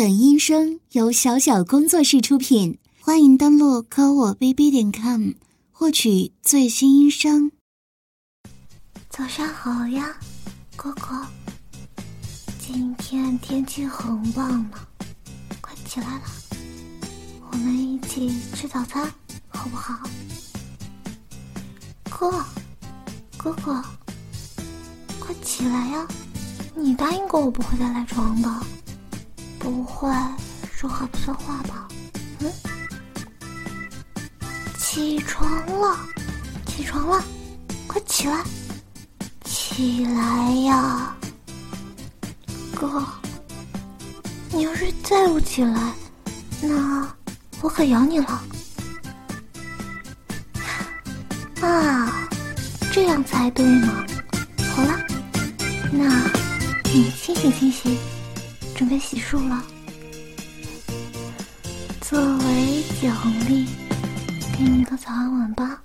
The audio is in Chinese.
本音声由小小工作室出品，欢迎登录科我 bb 点 com 获取最新音声。早上好呀，哥哥。今天天气很棒呢，快起来了，我们一起吃早餐，好不好？哥，哥哥，快起来呀！你答应过我不会再赖床的。不会说话不算话吧？嗯，起床了，起床了，快起来，起来呀，哥！你要是再不起来，那我可咬你了。啊，这样才对嘛！好了，那你清醒清醒。准备洗漱了，作为奖励，给你一个早安吻吧。